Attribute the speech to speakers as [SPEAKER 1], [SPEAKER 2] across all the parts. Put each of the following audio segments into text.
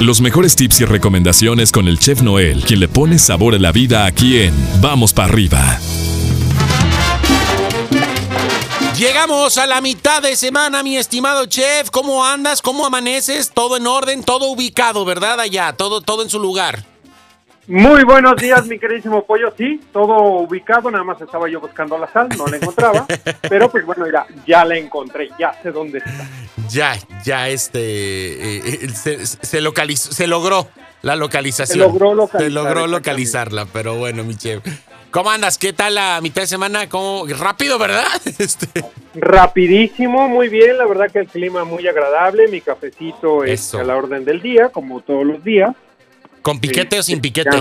[SPEAKER 1] Los mejores tips y recomendaciones con el chef Noel, quien le pone sabor a la vida aquí en Vamos para arriba.
[SPEAKER 2] Llegamos a la mitad de semana, mi estimado chef. ¿Cómo andas? ¿Cómo amaneces? Todo en orden, todo ubicado, ¿verdad? Allá, todo, todo en su lugar.
[SPEAKER 3] Muy buenos días, mi queridísimo pollo. Sí, todo ubicado, nada más estaba yo buscando la sal, no la encontraba. pero pues bueno, ya, ya la encontré, ya sé dónde está.
[SPEAKER 2] Ya, ya este eh, eh, se, se, localizó, se logró la localización.
[SPEAKER 3] Se logró localizar,
[SPEAKER 2] Se logró localizarla, pero bueno, mi chef. ¿Cómo andas? ¿Qué tal la mitad de semana? ¿Cómo? Rápido, ¿verdad? Este...
[SPEAKER 3] Rapidísimo, muy bien. La verdad que el clima muy agradable. Mi cafecito es
[SPEAKER 2] Eso.
[SPEAKER 3] a la orden del día, como todos los días.
[SPEAKER 2] ¿Con piquete o sin piquete?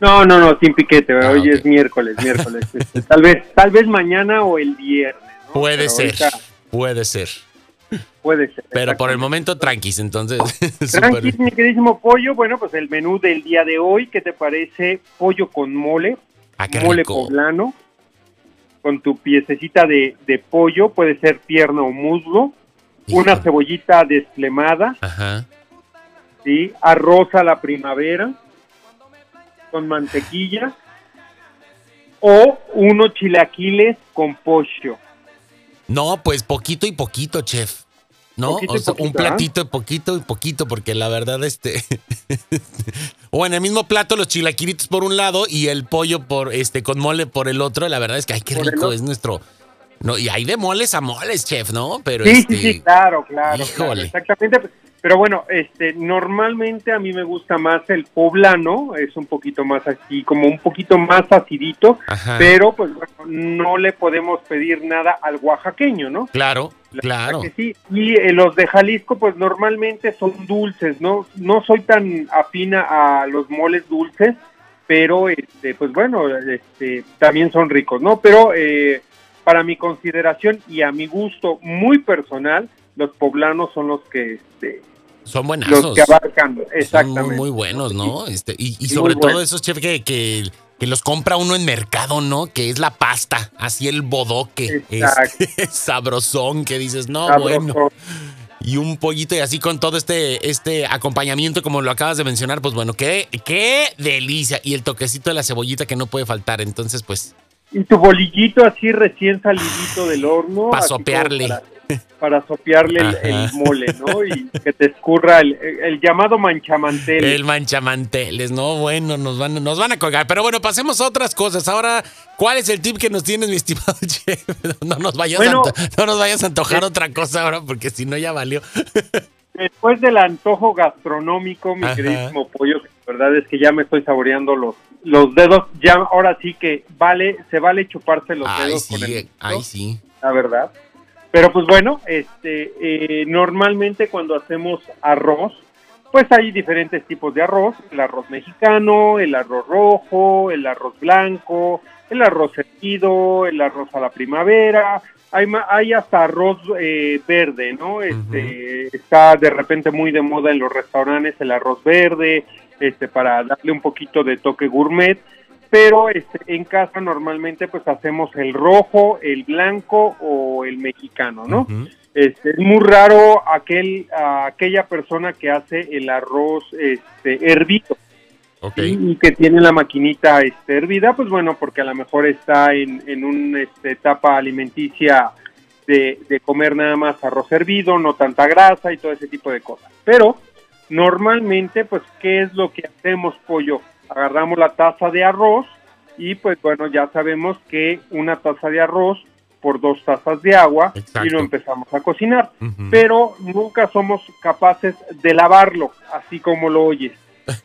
[SPEAKER 3] No, no, no, sin piquete.
[SPEAKER 2] Ah,
[SPEAKER 3] Hoy es miércoles, miércoles. Este, tal vez, tal vez mañana o el viernes. ¿no?
[SPEAKER 2] Puede
[SPEAKER 3] Pero
[SPEAKER 2] ser,
[SPEAKER 3] ahorita
[SPEAKER 2] puede ser.
[SPEAKER 3] Puede ser.
[SPEAKER 2] Pero por el momento tranquis, entonces.
[SPEAKER 3] Tranqui,
[SPEAKER 2] súper-
[SPEAKER 3] mi queridísimo pollo. Bueno, pues el menú del día de hoy, ¿qué te parece? Pollo con mole,
[SPEAKER 2] Ah, qué
[SPEAKER 3] mole
[SPEAKER 2] rico.
[SPEAKER 3] poblano, con tu piececita de, de pollo, puede ser pierna o muslo, una cebollita desflemada,
[SPEAKER 2] Ajá.
[SPEAKER 3] ¿Sí? arroz a la primavera, con mantequilla, o unos chilaquiles con pollo.
[SPEAKER 2] No, pues poquito y poquito, chef. ¿No?
[SPEAKER 3] Poquito
[SPEAKER 2] O un
[SPEAKER 3] poquito, ¿ah?
[SPEAKER 2] platito, poquito y poquito, porque la verdad, este. o en el mismo plato, los chilaquilitos por un lado y el pollo por este con mole por el otro. La verdad es que, ay, qué rico es nuestro. No, y hay de moles a moles, chef, ¿no? Pero
[SPEAKER 3] Sí,
[SPEAKER 2] este.
[SPEAKER 3] sí, sí, claro, claro, claro, exactamente. Pero bueno, este, normalmente a mí me gusta más el poblano, es un poquito más así, como un poquito más acidito,
[SPEAKER 2] Ajá.
[SPEAKER 3] pero pues bueno, no le podemos pedir nada al oaxaqueño, ¿no?
[SPEAKER 2] Claro,
[SPEAKER 3] La
[SPEAKER 2] claro.
[SPEAKER 3] que sí. Y eh, los de Jalisco, pues normalmente son dulces, ¿no? No soy tan afina a los moles dulces, pero este, pues bueno, este, también son ricos, ¿no? Pero eh, para mi consideración y a mi gusto muy personal, los poblanos son los que, este,
[SPEAKER 2] Son
[SPEAKER 3] los
[SPEAKER 2] buenazos.
[SPEAKER 3] que abarcan,
[SPEAKER 2] Son
[SPEAKER 3] exactamente.
[SPEAKER 2] muy, muy buenos, ¿no? Este, y, sobre todo esos, chef, que, que, que los compra uno en mercado, ¿no? Que es la pasta, así el bodoque. Este, sabrosón, que dices, no, bueno. Y un pollito y así con todo este, este acompañamiento, como lo acabas de mencionar, pues bueno, qué, qué delicia. Y el toquecito de la cebollita que no puede faltar. Entonces, pues,
[SPEAKER 3] Y tu bolillito así recién salidito del horno.
[SPEAKER 2] Pa'
[SPEAKER 3] así como
[SPEAKER 2] sopearle.
[SPEAKER 3] Para, sopearle el, el mole, ¿no? Y que te escurra el, el llamado manchamantel.
[SPEAKER 2] el manchamanteles, ¿no? Bueno, nos van, nos van a colgar. Pero bueno, pasemos a otras cosas. Ahora, ¿cuál es el tip que nos tienes, mi estimado chef? No nos vayas,
[SPEAKER 3] Bueno.
[SPEAKER 2] a, no nos vayas a antojar otra cosa ahora, porque si no ya valió.
[SPEAKER 3] Después del antojo gastronómico, mi
[SPEAKER 2] Ajá.
[SPEAKER 3] queridísimo pollo, la verdad es que ya me estoy saboreando los, los dedos. Ya ahora sí que vale, se vale chuparse los
[SPEAKER 2] Ay,
[SPEAKER 3] dedos con el
[SPEAKER 2] sí,
[SPEAKER 3] dedito,
[SPEAKER 2] ay, sí.
[SPEAKER 3] la verdad. Pero pues bueno, este, eh, normalmente cuando hacemos arroz, pues hay diferentes tipos de arroz, el arroz mexicano, el arroz rojo, el arroz blanco, el arroz hervido, el arroz a la primavera, hay, hay hasta arroz eh, verde, ¿no? Este, Está de repente muy de moda en los restaurantes el arroz verde, este, para darle un poquito de toque gourmet, pero este, en casa normalmente pues hacemos el rojo, el blanco o el mexicano, ¿no? Este, es muy raro aquel, aquella persona que hace el arroz este, hervido y que tiene la maquinita este, hervida, pues bueno, porque a lo mejor está en, en una este, etapa alimenticia de, de comer nada más arroz hervido, no tanta grasa y todo ese tipo de cosas. Pero normalmente, pues, ¿qué es lo que hacemos, pollo? Agarramos la taza de arroz y pues bueno, ya sabemos que una taza de arroz por dos tazas de agua y lo empezamos a cocinar. Pero nunca somos capaces de lavarlo, así como lo oyes.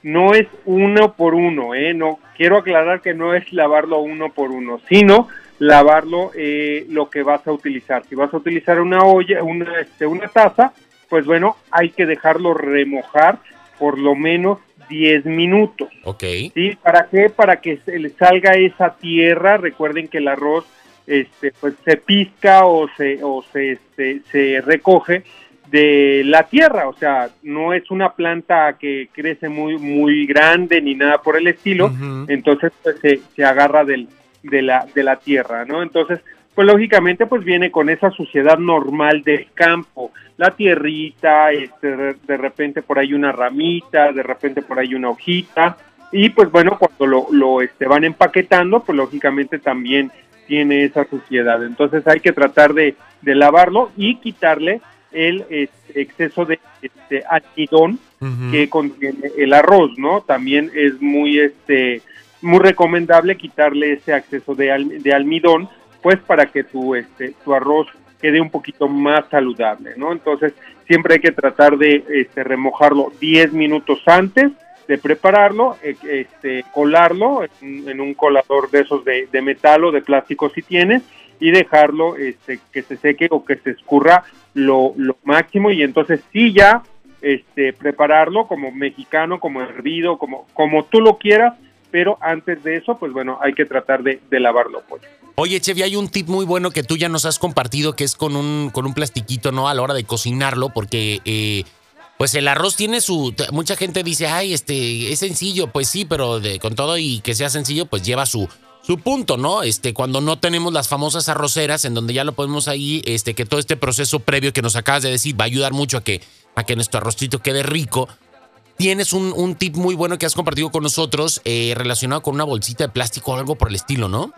[SPEAKER 3] No es uno por uno, ¿eh? No, quiero aclarar que no es lavarlo uno por uno, sino lavarlo eh, lo que vas a utilizar. Si vas a utilizar una olla, una, este, una taza, pues bueno, hay que dejarlo remojar por lo menos 10 minutos.
[SPEAKER 2] Ok.
[SPEAKER 3] ¿Sí? ¿Para qué? Para que se le salga esa tierra. Recuerden que el arroz este, pues se pizca o se, o se, este, se recoge de la tierra, o sea, no es una planta que crece muy muy grande ni nada por el estilo, entonces pues, se, se agarra del, de, la, de la tierra, ¿no? Entonces, pues lógicamente pues viene con esa suciedad normal del campo, la tierrita, este, de repente por ahí una ramita, de repente por ahí una hojita, y pues bueno, cuando lo, lo este, van empaquetando, pues lógicamente también tiene esa suciedad. Entonces hay que tratar de, de lavarlo y quitarle el este, exceso de este, almidón que contiene el arroz, ¿no? También es muy, este, muy recomendable quitarle ese exceso de, de almidón, pues para que tu, este, tu arroz quede un poquito más saludable, ¿no? Entonces siempre hay que tratar de este, remojarlo 10 minutos antes de prepararlo, e, este, colarlo en, un colador de esos de, metal o de plástico si tienes y dejarlo este, que se seque o que se escurra lo, máximo y entonces sí ya este, prepararlo como mexicano, como hervido, como, como tú lo quieras, pero antes de eso, pues bueno, hay que tratar de, de lavarlo. Pues.
[SPEAKER 2] Oye, Chevy, hay un tip muy bueno que tú ya nos has compartido, que es con un, con un plastiquito, ¿no? A la hora de cocinarlo, porque eh, pues el arroz tiene su. Mucha gente dice, ay, este, es sencillo. Pues sí, pero de, con todo y que sea sencillo, pues lleva su, su punto, ¿no? Este, cuando no tenemos las famosas arroceras, en donde ya lo podemos ahí, este, que todo este proceso previo que nos acabas de decir va a ayudar mucho a que, a que nuestro arrocito quede rico. Tienes un, un tip muy bueno que has compartido con nosotros eh, relacionado con una bolsita de plástico o algo por el estilo, ¿no?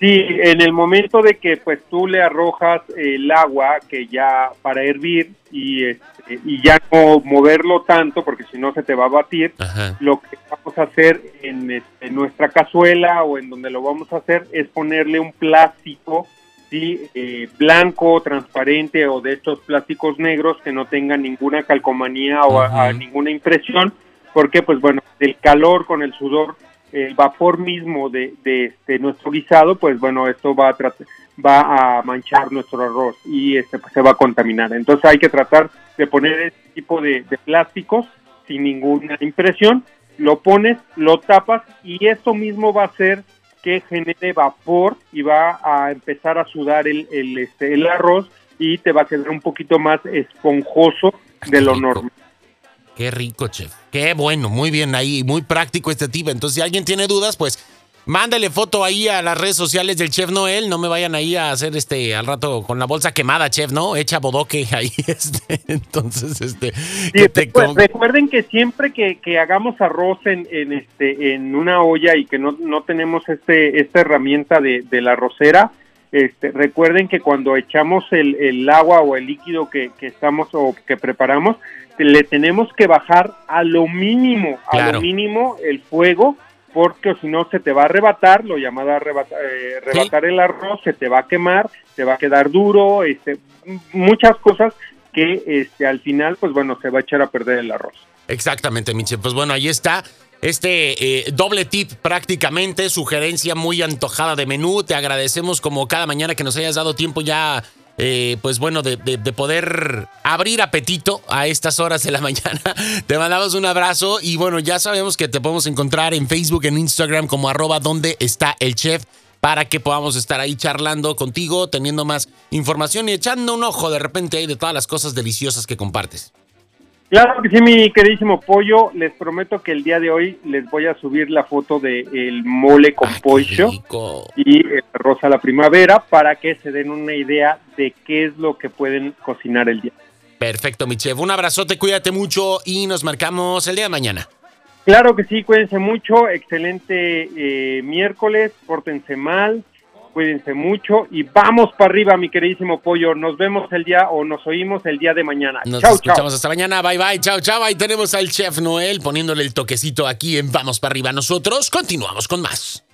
[SPEAKER 3] Sí, en el momento de que pues tú le arrojas el agua que ya para hervir y, este, y ya no moverlo tanto porque si no se te va a batir, lo que vamos a hacer en, este, nuestra cazuela o en donde lo vamos a hacer es ponerle un plástico ¿sí? Eh, blanco, transparente o de estos plásticos negros que no tengan ninguna calcomanía o ninguna impresión, porque pues bueno, el calor con el sudor el vapor mismo de, de este, nuestro guisado, pues bueno, esto va a, va a manchar nuestro arroz y este, pues, se va a contaminar. Entonces hay que tratar de poner este tipo de, plásticos sin ninguna impresión, lo pones, lo tapas y esto mismo va a hacer que genere vapor y va a empezar a sudar el, el, este, el arroz y te va a quedar un poquito más esponjoso de lo normal.
[SPEAKER 2] Qué rico, chef. Qué bueno, muy bien ahí, muy práctico este tip. Entonces, si alguien tiene dudas, pues mándale foto ahí a las redes sociales del Chef Noel. No me vayan ahí a hacer este al rato con la bolsa quemada, Chef, ¿no? Echa bodoque ahí. Este. Entonces, este.
[SPEAKER 3] recuerden que siempre que, hagamos arroz en, en, este, en una olla y que no, no tenemos este, esta herramienta de, de la arrocera, este, recuerden que cuando echamos el, el agua o el líquido que, que, estamos o que preparamos, le tenemos que bajar a lo mínimo, a lo mínimo el fuego, porque si no se te va a arrebatar, lo llamado arrebatar, eh, arrebatar el arroz, se te va a quemar, te va a quedar duro, este, muchas cosas que este, al final, pues bueno, se va a echar a perder el arroz.
[SPEAKER 2] Exactamente, Miche. Pues bueno, ahí está. Este eh, doble tip prácticamente, sugerencia muy antojada de menú. Te agradecemos como cada mañana que nos hayas dado tiempo ya eh, pues bueno, de, poder abrir apetito a estas horas de la mañana. Te mandamos un abrazo y bueno, ya sabemos que te podemos encontrar en Facebook, en Instagram como arroba donde está el chef para que podamos estar ahí charlando contigo, teniendo más información y echando un ojo de repente de todas las cosas deliciosas que compartes.
[SPEAKER 3] Claro que sí, mi queridísimo pollo. Les prometo que el día de hoy les voy a subir la foto del el mole con pollo y el arroz a la primavera para que se den una idea de qué es lo que pueden cocinar el día.
[SPEAKER 2] Perfecto, mi chef. Un abrazote, cuídate mucho y nos marcamos el día de mañana.
[SPEAKER 3] Claro que sí, cuídense mucho. Excelente eh, miércoles, pórtense mal, cuídense mucho y vamos para arriba, mi queridísimo pollo. Nos vemos el día o nos oímos el día de mañana.
[SPEAKER 2] Nos escuchamos hasta mañana. Bye bye. Chao, chao. Ahí tenemos al chef Noel poniéndole el toquecito aquí en Vamos para arriba. Nosotros continuamos con más.